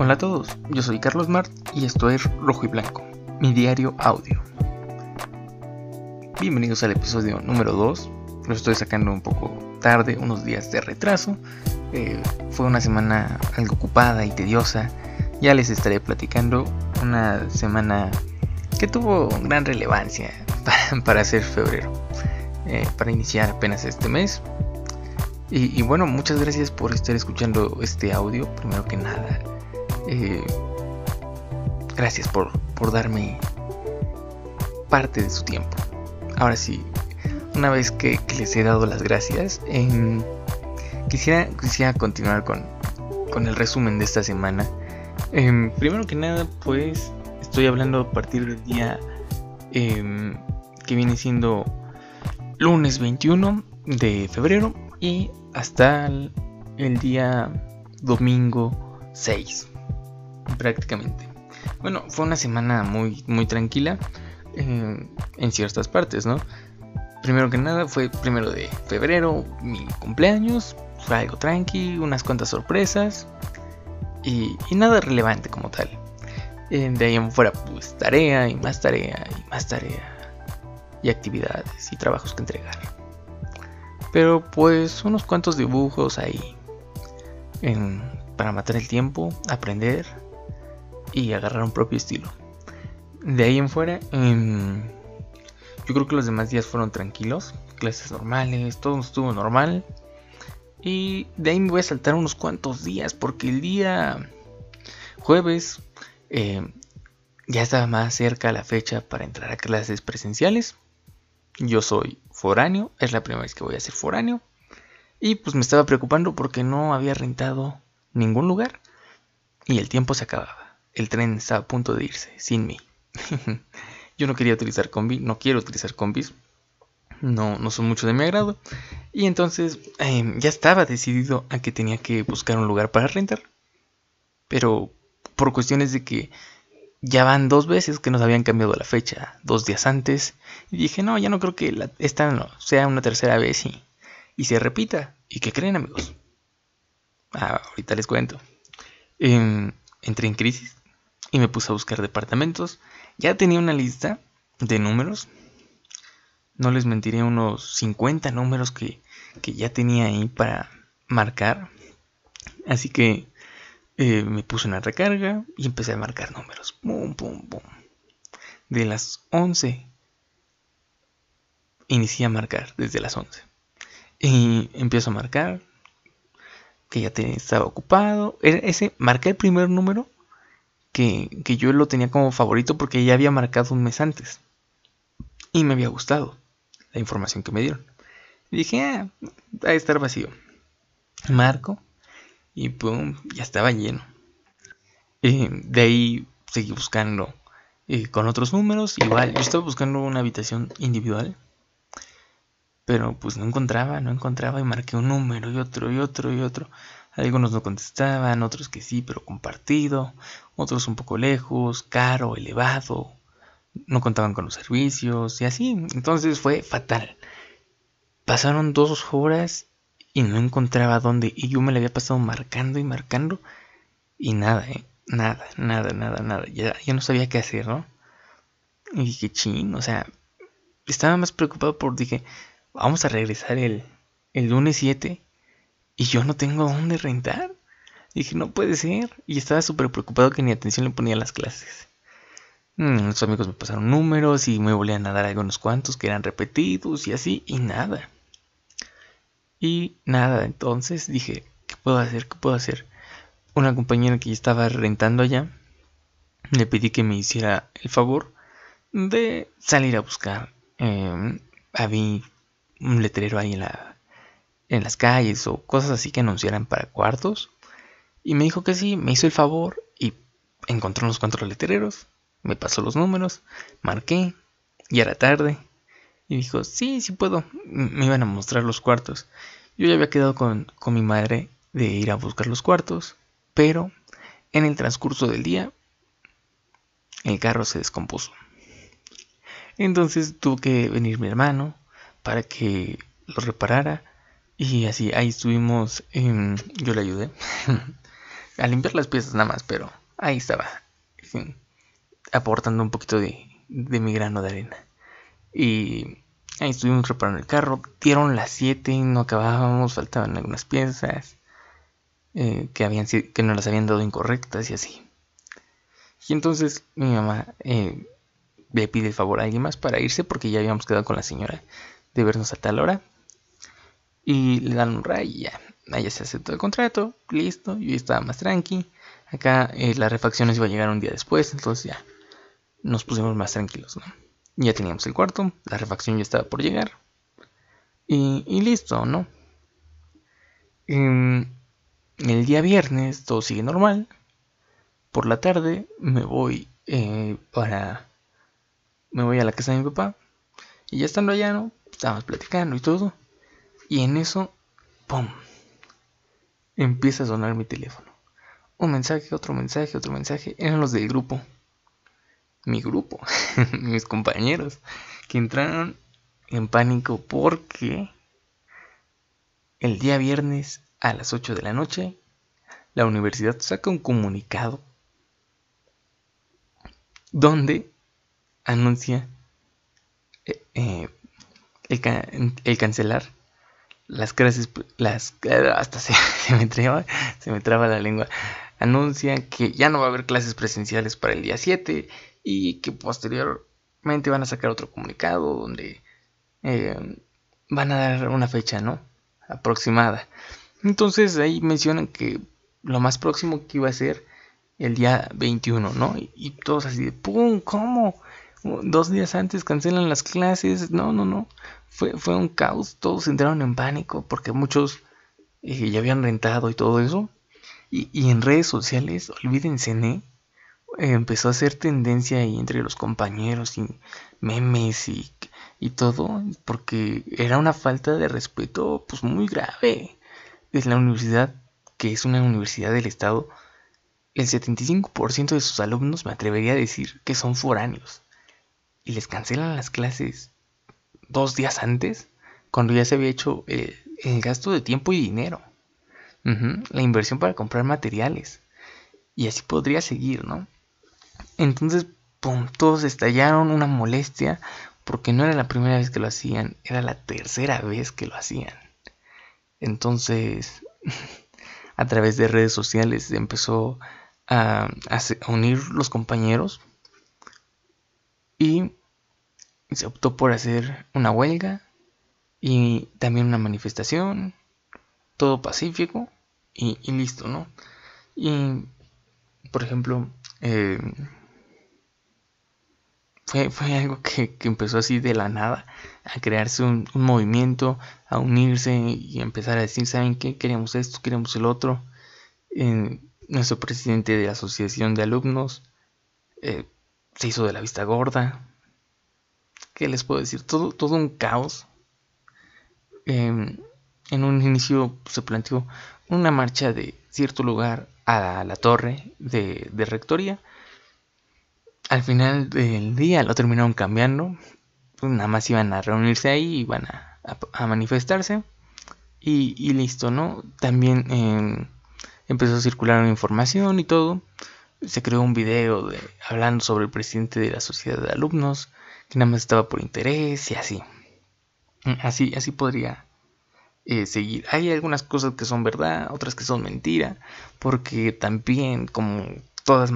Hola a todos, yo soy Carlos Mart y esto es Rojo y Blanco, mi diario audio. Bienvenidos al episodio número 2. Lo estoy sacando un poco tarde, unos días de retraso. Eh, fue una semana algo ocupada y tediosa. Ya les estaré platicando una semana que tuvo gran relevancia para, ser febrero, eh, para iniciar apenas este mes. Y, bueno, muchas gracias por estar escuchando este audio, primero que nada. Eh, gracias por, por darme parte de su tiempo. Ahora sí, una vez que, les he dado las gracias, em, quisiera, quisiera continuar con, con el resumen de esta semana. Em, primero que nada, pues estoy hablando a partir del día em, que viene siendo lunes 21 de febrero y hasta el, día domingo 6 prácticamente. Bueno, fue una semana muy, muy tranquila eh, en ciertas partes, ¿no? Primero que nada fue primero de febrero, mi cumpleaños, fue algo tranqui, unas cuantas sorpresas y, nada relevante como tal. Eh, de ahí en fuera pues tarea y más tarea y más tarea y actividades y trabajos que entregar. Pero pues unos cuantos dibujos ahí para matar el tiempo, aprender y agarrar un propio estilo. De ahí en fuera, em, yo creo que los demás días fueron tranquilos, clases normales, todo estuvo normal. Y de ahí me voy a saltar unos cuantos días porque el día jueves em, ya estaba más cerca la fecha para entrar a clases presenciales. Yo soy foráneo, es la primera vez que voy a ser foráneo. Y pues me estaba preocupando porque no había rentado ningún lugar y el tiempo se acababa. El tren estaba a punto de irse sin mí. Yo no quería utilizar combi, no quiero utilizar combis. No, no son mucho de mi agrado. Y entonces em, ya estaba decidido a que tenía que buscar un lugar para rentar. Pero por cuestiones de que ya van dos veces que nos habían cambiado la fecha, dos días antes. Y dije, no, ya no creo que esta no, sea una tercera vez y, y se repita. ¿Y qué creen amigos? Ah, ahorita les cuento. Em, entré en crisis y me puse a buscar departamentos. Ya tenía una lista de números. No les mentiré, unos 50 números que, que ya tenía ahí para marcar. Así que eh, me puse una recarga y empecé a marcar números. Pum, pum, pum. De las 11 inicié a marcar desde las 11. Y empiezo a marcar que ya estaba ocupado. Ese, marqué el primer número que, yo lo tenía como favorito porque ya había marcado un mes antes. Y me había gustado la información que me dieron. Dije, ah, va a estar vacío. Marco y pum, ya estaba lleno. de ahí seguí buscando eh, con otros números. Igual, yo estaba buscando una habitación individual. Pero pues no encontraba, no encontraba y marqué un número y otro y otro y otro. Algunos no contestaban, otros que sí, pero compartido. Otros un poco lejos, caro, elevado. No contaban con los servicios y así. Entonces fue fatal. Pasaron dos horas y no encontraba dónde. Y yo me la había pasado marcando y marcando y nada, ¿eh? Nada, nada, nada, nada. Ya, ya no sabía qué hacer, ¿no? Y dije, ching, o sea, estaba más preocupado por, dije, vamos a regresar el, el lunes 7 y yo no tengo dónde rentar. Dije, no puede ser. Y estaba súper preocupado que ni atención le ponía a las clases. Mm, los amigos me pasaron números y me volvían a dar algunos cuantos que eran repetidos y así, y nada. Y nada, entonces dije, ¿qué puedo hacer? ¿Qué puedo hacer? Una compañera que estaba rentando allá, le pedí que me hiciera el favor de salir a buscar. Eh, había un letrero ahí en, la, en las calles o cosas así que anunciaran para cuartos. Y me dijo que sí, me hizo el favor y encontró unos cuantos letreros, me pasó los números, marqué, y era tarde, y dijo, sí, sí puedo. Me iban a mostrar los cuartos. Yo ya había quedado con, mi madre de ir a buscar los cuartos, pero en el transcurso del día el carro se descompuso. Entonces tuvo que venir mi hermano para que lo reparara y así ahí estuvimos, yo le ayudé, a limpiar las piezas nada más, pero ahí estaba, aportando un poquito de, mi grano de arena. Y ahí estuvimos reparando el carro, dieron las 7, no acabábamos, faltaban algunas piezas eh, que, habían, que nos las habían dado incorrectas y así. Y entonces mi mamá eh, le pide el favor a alguien más para irse porque ya habíamos quedado con la señora de vernos a tal hora. Y le dan un ray y ya. Ella se aceptó el contrato, listo, yo estaba más tranqui. Acá eh, las refacciones iba a llegar un día después, entonces ya nos pusimos más tranquilos, ¿no? Ya teníamos el cuarto, la refacción ya estaba por llegar. Y, y listo, ¿no? Em, el día viernes todo sigue normal. Por la tarde me voy eh, para... Me voy a la casa de mi papá. Y ya estando allá, ¿no? Estábamos platicando y todo. Y en eso, ¡pum! Empieza a sonar mi teléfono. Un mensaje, otro mensaje, otro mensaje. Eran los del grupo. Mi grupo. Mis compañeros. Que entraron en pánico porque el día viernes a las 8 de la noche la universidad saca un comunicado donde anuncia eh, eh, el, cancelar las clases, las, hasta se, me traba, se me traba la lengua, anuncia que ya no va a haber clases presenciales para el día 7 y que posteriormente van a sacar otro comunicado donde eh, van a dar una fecha, ¿no? Aproximada. Entonces ahí mencionan que lo más próximo que iba a ser el día 21, ¿no? Y, todos así de, ¡pum! ¿Cómo? Dos días antes cancelan las clases. No, no, no. Fue, fue un caos. Todos entraron en pánico porque muchos eh, ya habían rentado y todo eso. Y, en redes sociales, olvídense, ¿eh? empezó a hacer tendencia ahí entre los compañeros y memes y, y todo, porque era una falta de respeto pues muy grave. Es la universidad, que es una universidad del Estado, el 75% de sus alumnos me atrevería a decir que son foráneos. Y les cancelan las clases dos días antes, cuando ya se había hecho el, gasto de tiempo y dinero. la inversión para comprar materiales. Y así podría seguir, ¿no? Entonces, pum, todos estallaron una molestia porque no era la primera vez que lo hacían, era la tercera vez que lo hacían. Entonces, a través de redes sociales empezó a, unir los compañeros y se optó por hacer una huelga y también una manifestación, todo pacífico y, listo, ¿no? Y, por ejemplo, eh, fue, algo que, empezó así de la nada, a crearse un, movimiento, a unirse y empezar a decir, ¿saben qué? Queremos esto, queremos el otro nuestro presidente de la asociación de alumnos eh, se hizo de la vista gorda. ¿Qué les puedo decir? Todo, todo un caos. Em, en un inicio se planteó una marcha de cierto lugar a la torre de, rectoría. Al final del día lo terminaron cambiando. Pues nada más iban a reunirse ahí, iban a, a, manifestarse. Y, listo, ¿no? También em, empezó a circular una información y todo. Se creó un video de, hablando sobre el presidente de la sociedad de alumnos, que nada más estaba por interés y así. Así, así podría eh, seguir. Hay algunas cosas que son verdad, otras que son mentira, porque también como, todas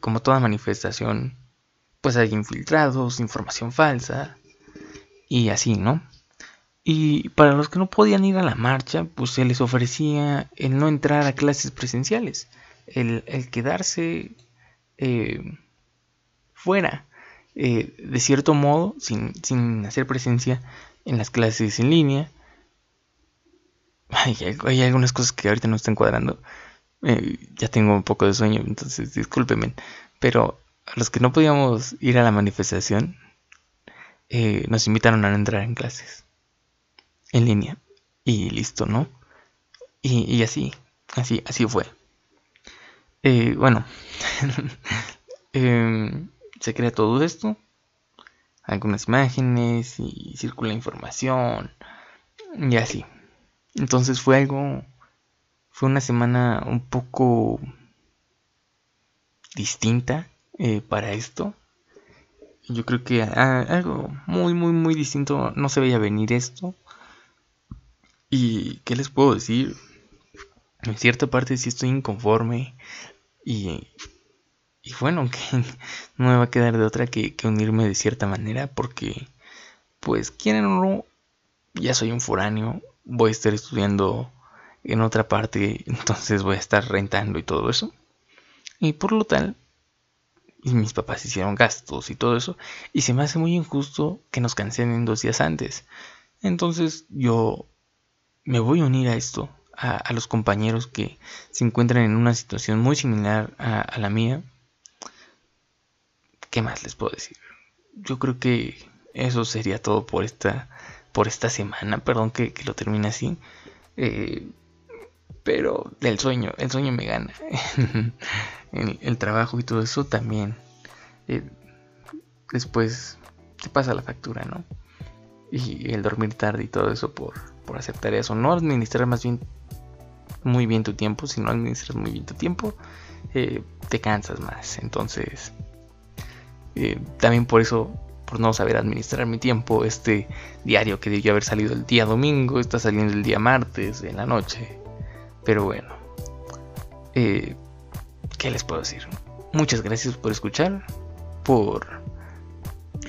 como toda manifestación, pues hay infiltrados, información falsa y así, ¿no? Y para los que no podían ir a la marcha, pues se les ofrecía el no entrar a clases presenciales, el, quedarse eh, fuera, eh, de cierto modo, sin, hacer presencia en las clases en línea. hay, algunas cosas que ahorita no están cuadrando. Eh, ya tengo un poco de sueño, entonces discúlpenme. Pero a los que no podíamos ir a la manifestación, nos invitaron a entrar en clases en línea y listo, ¿no? Y, así, así, así fue. Eh, bueno, em, se crea todo esto, algunas imágenes y circula información y así. Entonces fue algo, fue una semana un poco distinta eh, para esto. Yo creo que algo muy, muy, muy distinto no se veía venir esto. Y, ¿qué les puedo decir? En cierta parte sí estoy inconforme. Y, bueno, que no me va a quedar de otra que, unirme de cierta manera. Porque, pues, quieren o no, ya soy un foráneo. Voy a estar estudiando en otra parte. Entonces voy a estar rentando y todo eso. Y por lo tal, mis papás hicieron gastos y todo eso, y se me hace muy injusto que nos cancelen dos días antes. Entonces yo me voy a unir a esto, a, los compañeros que se encuentran en una situación muy similar a, la mía. ¿Qué más les puedo decir? Yo creo que eso sería todo por esta, por esta semana. Perdón que, lo termine así. Eh, pero el sueño, el sueño me gana. el, trabajo y todo eso también. Eh, después te pasa la factura, ¿no? Y el dormir tarde y todo eso por, por hacer tareas no administrar más bien muy bien tu tiempo. Si no administras muy bien tu tiempo, eh, te cansas más. Entonces, eh, también por eso, por no saber administrar mi tiempo, este diario que debió haber salido el día domingo está saliendo el día martes en la noche. Pero bueno, eh, ¿qué les puedo decir? Muchas gracias por escuchar, por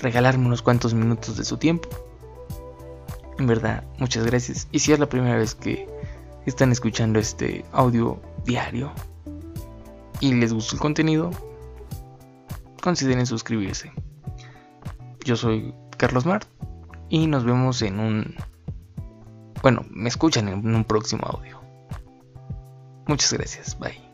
regalarme unos cuantos minutos de su tiempo. En verdad, muchas gracias. Y si es la primera vez que están escuchando este audio diario y les gusta el contenido, consideren suscribirse. Yo soy Carlos Mart y nos vemos en un... Bueno, me escuchan en un próximo audio. Muchas gracias. Bye.